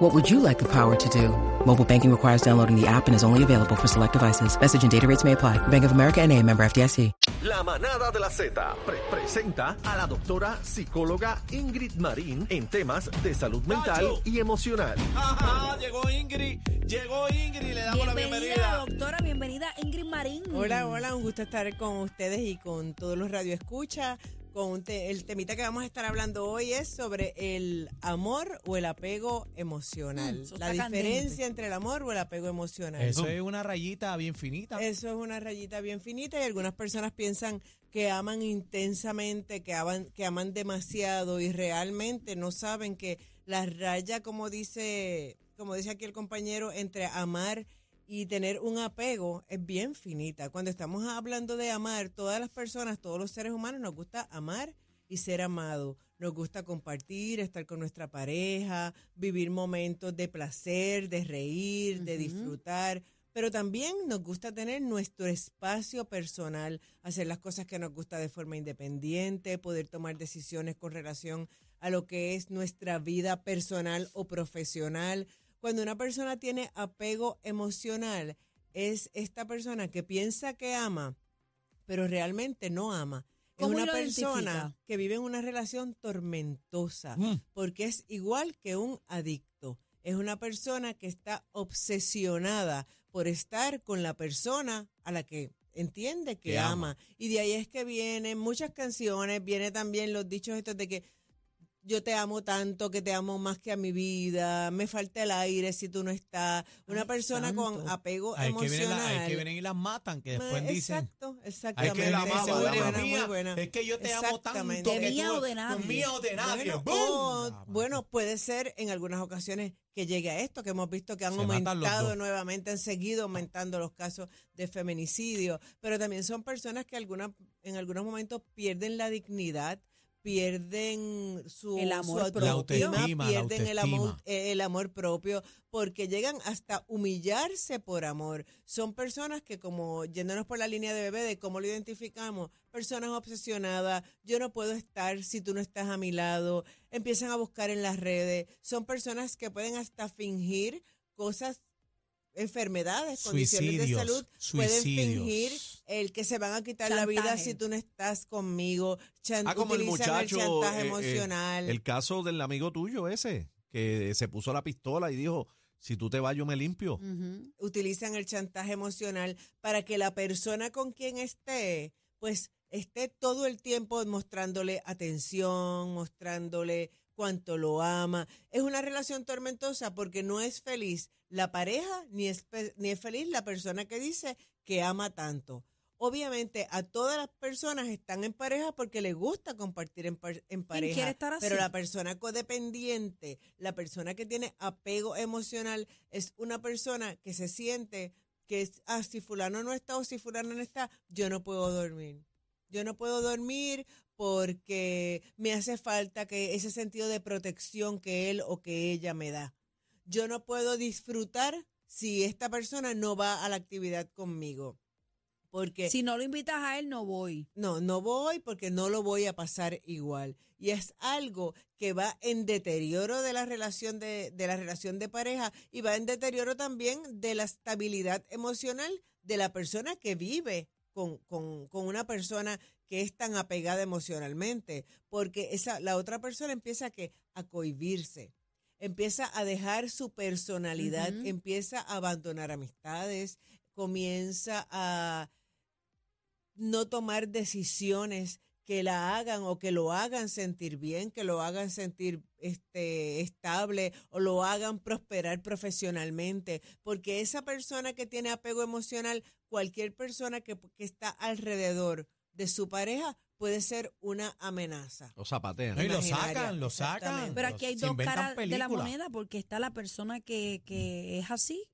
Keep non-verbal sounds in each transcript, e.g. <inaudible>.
What would you like the power to do? Mobile banking requires downloading the app and is only available for select devices. Message and data rates may apply. Bank of America and a member FDIC. La manada de la Z pre- presenta a la doctora psicóloga Ingrid Marín en temas de salud mental Nacho. y emocional. Ajá, llegó Ingrid, llegó Ingrid, le damos la Bienvenida, bienvenida. doctora, bienvenida Ingrid Marín. Hola, hola, un gusto estar con ustedes y con todos los radioescuchas. Con un te- el temita que vamos a estar hablando hoy es sobre el amor o el apego emocional. Mm, la diferencia candente. entre el amor o el apego emocional. Eso es una rayita bien finita. Eso es una rayita bien finita y algunas personas piensan que aman intensamente, que aman, que aman demasiado y realmente no saben que la raya, como dice, como dice aquí el compañero, entre amar y tener un apego es bien finita. Cuando estamos hablando de amar, todas las personas, todos los seres humanos nos gusta amar y ser amado. Nos gusta compartir, estar con nuestra pareja, vivir momentos de placer, de reír, de disfrutar. Pero también nos gusta tener nuestro espacio personal, hacer las cosas que nos gusta de forma independiente, poder tomar decisiones con relación a lo que es nuestra vida personal o profesional. Cuando una persona tiene apego emocional, es esta persona que piensa que ama, pero realmente no ama. Es ¿Cómo una persona identifica? que vive en una relación tormentosa, Mm. porque es igual que un adicto. Es una persona que está obsesionada por estar con la persona a la que entiende que, Que ama. ama. Y de ahí es que vienen muchas canciones, viene también los dichos estos de que yo te amo tanto, que te amo más que a mi vida, me falta el aire si tú no estás. Una Ay, persona con apego Hay que, vienen la- emocional. hay que vienen y las matan, que después Ma- dicen. Exacto, Hay exactamente. que la amaba, la buena, buena. Es que yo te amo tanto. De mía tú- o de nadie. Mía o de nadie. Bueno, ¡Bum! o, Ah, bueno, puede ser en algunas ocasiones que llegue a esto, que hemos visto que han Se aumentado nuevamente, han seguido aumentando los casos de feminicidio, pero también son personas que alguna, en algunos momentos pierden la dignidad, pierden su, El amor su propio. Autoestima, pierden el amor, eh, el amor propio, porque llegan hasta humillarse por amor. Son personas que, como yéndonos por la línea de bebé, de cómo lo identificamos, personas obsesionadas, yo no puedo estar si tú no estás a mi lado, empiezan a buscar en las redes, son personas que pueden hasta fingir cosas enfermedades, condiciones de Suicidios, salud, pueden suicidios. fingir el que se van a quitar la vida Chantaje. si tú no estás conmigo, chan- Ah, como el utilizan muchacho. el chantaje eh, eh, emocional. el caso del amigo tuyo ese, que se puso la pistola y dijo, si tú te vas yo me limpio. Ujú. utilizan el chantaje emocional para que la persona con quien esté, pues esté todo el tiempo mostrándole atención, mostrándole cuánto lo ama. Es una relación tormentosa porque no es feliz la pareja ni es, ni es feliz la persona que dice que ama tanto. Obviamente a todas las personas están en pareja porque les gusta compartir en, par- en pareja. quiere estar Pero así? la persona codependiente, la persona que tiene apego emocional, es una persona que se siente que es, ah, si fulano no está o si fulano no está, yo no puedo dormir. Yo no puedo dormir porque me hace falta que ese sentido de protección que él o que ella me da. Yo no puedo disfrutar si esta persona no va a la actividad conmigo. Porque Si no lo invitas a él, no voy. no, no voy porque no lo voy a pasar igual. Y es algo que va en deterioro de la relación de, de la relación de pareja y va en deterioro también de la estabilidad emocional de la persona que vive con, con, con una persona que es tan apegada emocionalmente. Porque esa, la otra persona empieza a, que, a cohibirse, empieza a dejar su personalidad, empieza a abandonar amistades, comienza a no tomar decisiones que la hagan o que lo hagan sentir bien, que lo hagan sentir este estable o lo hagan prosperar profesionalmente, porque esa persona que tiene apego emocional, cualquier persona que, que está alrededor de su pareja puede ser una amenaza. Lo zapatean. No, y lo sacan, lo sacan. Pero aquí hay dos caras de la moneda porque está la persona que, que es así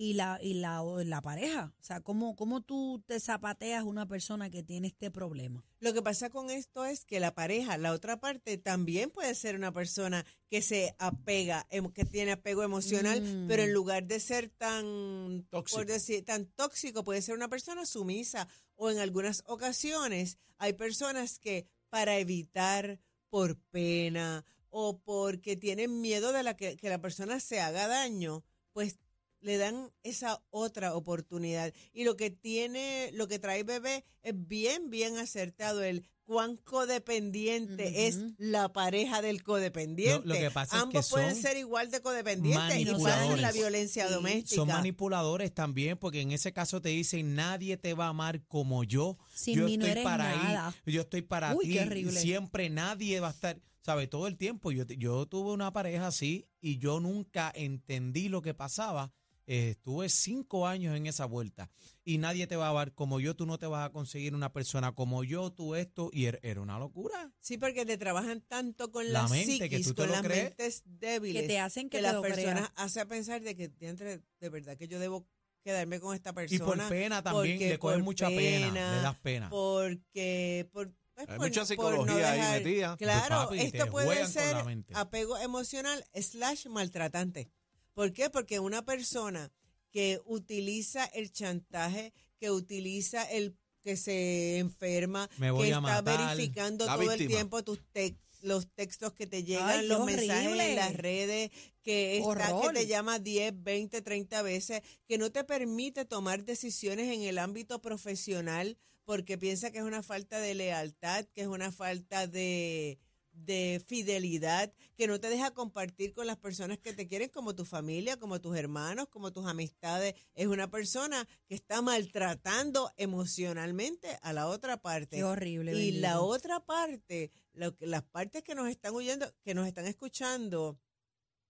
y la, y la, o la pareja. O sea, ¿cómo, ¿cómo tú te zapateas una persona que tiene este problema? Lo que pasa con esto es que la pareja, la otra parte, también puede ser una persona que se apega, em- que tiene apego emocional, Mm. pero en lugar de ser tan Tóxico. por decir, tan tóxico, puede ser una persona sumisa. O en algunas ocasiones hay personas que para evitar por pena o porque tienen miedo de la que, que la persona se haga daño, pues le dan esa otra oportunidad. Y lo que tiene, lo que trae bebé es bien, bien acertado. El cuán codependiente es la pareja del codependiente. Lo- lo que pasa es Ambos que pueden son ser igual de codependientes y manipuladores. la violencia Sí. doméstica. Son manipuladores también, porque en ese caso te dicen, nadie te va a amar como yo. Sin yo mí no estoy eres para nada. ahí, yo estoy para Uy, ti. Siempre nadie va a estar, ¿sabes? Todo el tiempo. Yo, yo tuve una pareja así y yo nunca entendí lo que pasaba. Eh, estuve cinco años en esa vuelta y nadie te va a amar como yo, tú no te vas a conseguir una persona como yo, tú esto, y er- era una locura. Sí, porque te trabajan tanto con La la, mente, que psiquis, tú te con lo las crees. mentes débiles. Que te hacen que, que te las personas hace pensar de que de verdad que yo debo quedarme con esta Y persona. por pena también, le coges mucha pena, le das pena. Porque por, pues, Hay por- mucha psicología ahí dejar- metida. Claro, Papi, te esto puede ser apego emocional slash maltratante. ¿Por qué? Porque una persona que utiliza el chantaje, que utiliza el que se enferma, Me voy que a está matar. verificando La todo el víctima. tiempo tus te- los textos que te llegan, Ay, qué los mensajes horrible. en las redes, que está que te llama 10, 20, 30 veces, que no te permite tomar decisiones en el ámbito profesional porque piensa que es una falta de lealtad, que es una falta de, de fidelidad, que no te deja compartir con las personas que te quieren, como tu familia, como tus hermanos, como tus amistades. Es una persona que está maltratando emocionalmente a la otra parte. Qué horrible. Y la otra parte, lo que, las partes que nos están oyendo, que nos están escuchando,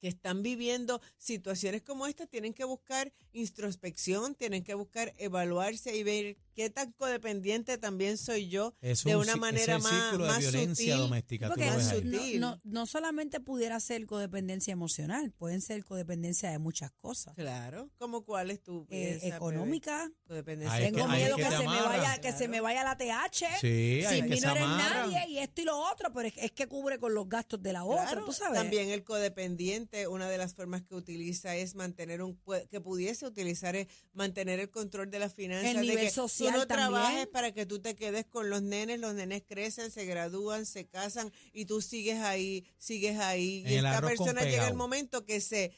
que están viviendo situaciones como esta, tienen que buscar introspección, tienen que buscar evaluarse y ver qué tan codependiente también soy yo Es de un una manera es el más, de más violencia sutil. doméstica. tú Porque lo ves más ahí. no, sutil. no, no solamente pudiera ser codependencia emocional, pueden ser codependencia de muchas cosas. Claro, como cuál es tu Eh, piensas, económica. Codependencia Tengo que- miedo que se me vaya, que se me vaya la TH. Sí, Sin mí no eres nadie y esto y lo otro, pero es, es que cubre con los gastos de la otra, Claro, tú sabes. También el codependiente, una de las formas que utiliza es mantener un, que pudiese utilizar es mantener el control de las finanzas. El de nivel que social tú no también. trabajes para que tú te quedes con los nenes, los nenes crecen, se gradúan, se casan y tú sigues ahí, sigues ahí. En y esta persona llega el momento que se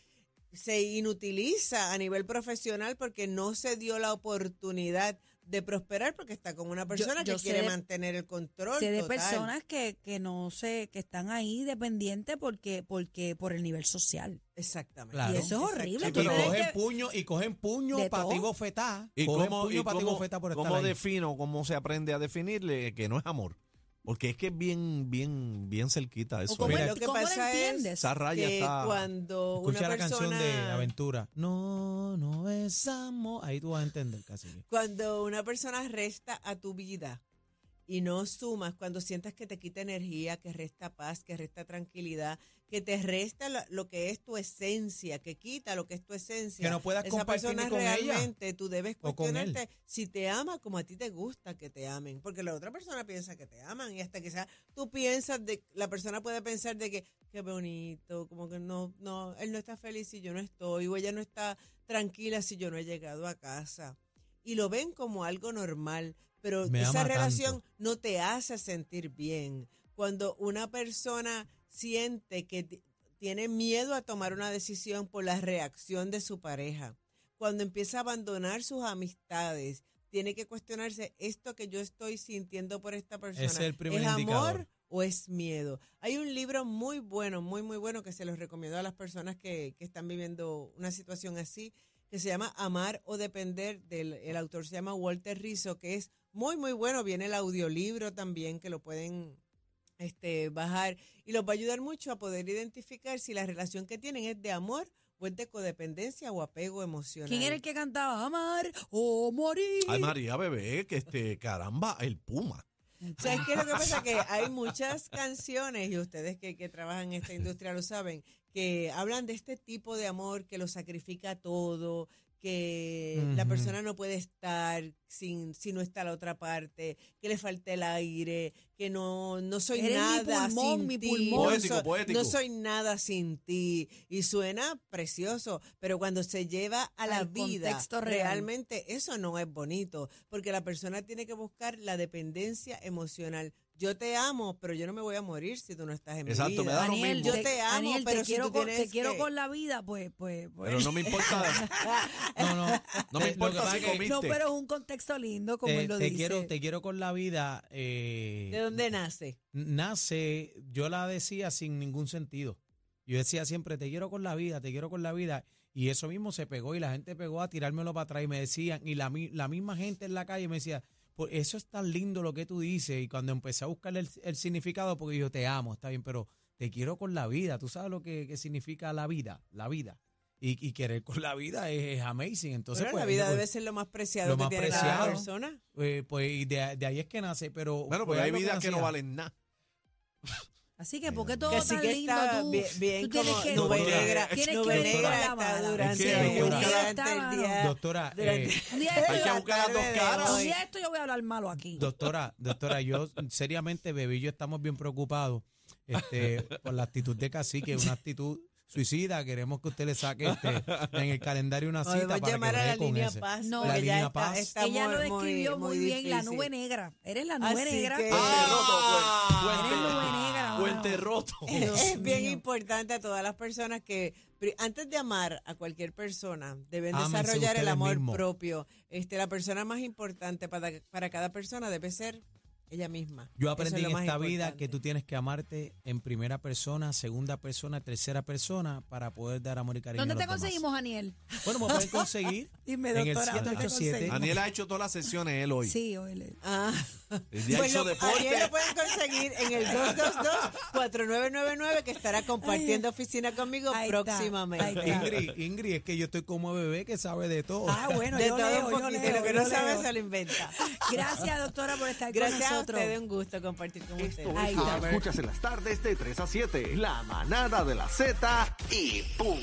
se inutiliza a nivel profesional porque no se dio la oportunidad de prosperar porque está con una persona yo que quiere de- mantener el control. sé de total. personas que, que no sé, que están ahí dependientes porque, porque por el nivel social. Exactamente. Claro. Y eso es horrible. Tienes cogen que- puño, y cogen puño para ti bofetá. ¿Y Cogen cómo, puño y para ti bofetá por estar cómo ahí. defino, cómo se aprende a definirle que no es amor? Porque es que es bien, bien, bien cerquita eso. cómo, Mira, lo que cómo pasa es- entiendes. Esa raya que está... cuando Escucha una la persona canción de Aventura. No, no es amor. Ahí tú vas a entender casi. cuando una persona resta a tu vida y no sumas, cuando sientas que te quita energía, que resta paz, que resta tranquilidad, que te resta lo, lo que es tu esencia, que quita lo que es tu esencia. Que no puedas Esa compartir persona con ella realmente tú debes cuestionarte si te ama como a ti te gusta que te amen, porque la otra persona piensa que te aman y hasta quizás tú piensas de la persona puede pensar de que qué bonito, como que no no él no está feliz si yo no estoy o ella no está tranquila si yo no he llegado a casa y lo ven como algo normal, pero Me esa relación tanto. no te hace sentir bien. Cuando una persona siente que tiene miedo a tomar una decisión por la reacción de su pareja, cuando empieza a abandonar sus amistades, tiene que cuestionarse esto que yo estoy sintiendo por esta persona. Es el primer amor indicador. o es miedo? Hay un libro muy bueno, muy, muy bueno que se los recomiendo a las personas que, que están viviendo una situación así, que se llama Amar o Depender, del, el autor se llama Walter Rizzo, que es muy, muy bueno. Viene el audiolibro también, que lo pueden este, bajar y los va a ayudar mucho a poder identificar si la relación que tienen es de amor o es de codependencia o apego emocional. ¿Quién era el que cantaba Amar o Morir? Ay, María, bebé, que este, caramba, el Puma. ¿Sabes qué es lo que pasa? Que hay muchas canciones, y ustedes que, que trabajan en esta industria lo saben, que hablan de este tipo de amor que lo sacrifica todo, que la persona no puede estar sin si no está la otra parte, que le falta el aire, que no no soy Eres mi nada pulmón, sin mi ti, pulmón. no soy- poético. no soy nada sin ti y suena precioso, pero cuando se lleva a la vida real. realmente eso no es bonito, porque la persona tiene que buscar la dependencia emocional. Yo te amo, pero yo no me voy a morir si tú no estás en Exacto, mi me vida. da lo Daniel, mismo. Yo te amo, Daniel, pero te si quiero, tú con, te quiero que- con la vida, pues, pues, pues. Pero no me importa, <laughs> No, no. no me Eh, importa si comiste. No, pero es un contexto lindo, como te, él lo te dice. quiero, te quiero con la vida. eh, ¿De dónde nace? nace, yo la decía sin ningún sentido. Yo decía siempre, te quiero con la vida, te quiero con la vida. Y eso mismo se pegó y la gente pegó a tirármelo para atrás y me decían, y la, mi- la misma gente en la calle me decía, eso es tan lindo lo que tú dices. Y cuando empecé a buscar el, el significado, porque yo te amo, está bien, pero te quiero con la vida. ¿Tú sabes lo que, que significa la vida? La vida. Y, y querer con la vida es, es amazing. Entonces, Bueno, pues, la vida pues, debe ser lo más preciado lo que más tiene preciado. persona. eh, pues, y de, de ahí es que nace, pero... Bueno, pues, hay vidas que no nacía. valen nada. <laughs> Así que, ¿por qué todo Que sí tan que lindo está tú? bien, bien tú tienes como que, nube negra. tienes que nube venir negra está mala. durante, Es que hay que buscar- durante Está, el día. Doctora, durante- eh, Un día <laughs> Hay que buscar las dos caras. un día esto yo voy a hablar malo aquí. Doctora, doctora, yo seriamente, bebé y yo estamos bien preocupados este, por la actitud de cacique, una actitud suicida. Queremos que usted le saque este, en el calendario una cita para llamar que a la línea ese. Paz. No. porque La línea está- Paz. está Ella muy- lo describió muy, muy, bien, la nube negra. Eres la nube Así negra. que- Ah. <laughs> puente- Eres nube negra. Puente roto. <laughs> Es bien importante a todas las personas que antes de amar a cualquier persona deben Ámense desarrollar el amor propio. Este, la persona más importante para, para cada persona debe ser ella misma. Yo aprendí es en esta vida que tú tienes que amarte en primera persona, segunda persona, tercera persona para poder dar amor y cariño ¿Dónde a te demás. conseguimos, Aniel? Bueno, me pueden conseguir <laughs> Dime, en el doctora, ¿dónde te 787. conseguimos? Daniel ha hecho todas las sesiones él hoy. Sí, oye. Ah. <laughs> El día Pues hizo lo, deporte. Ariel lo pueden conseguir en el 222-4999 que estará compartiendo oficina conmigo Ahí está, próximamente. ahí está. Ingrid, Ingrid, es que yo estoy como bebé que sabe de todo. Ah, bueno, de yo todo leo, un yo poquito, leo, lo que no sabe leo. se lo inventa. Gracias, doctora, por estar con Gracias a nosotros. Ustedes, un gusto compartir con ustedes. Esto Ahí es lo está. que escuchas en las tardes de 3 a 7. La manada de la Z y punto.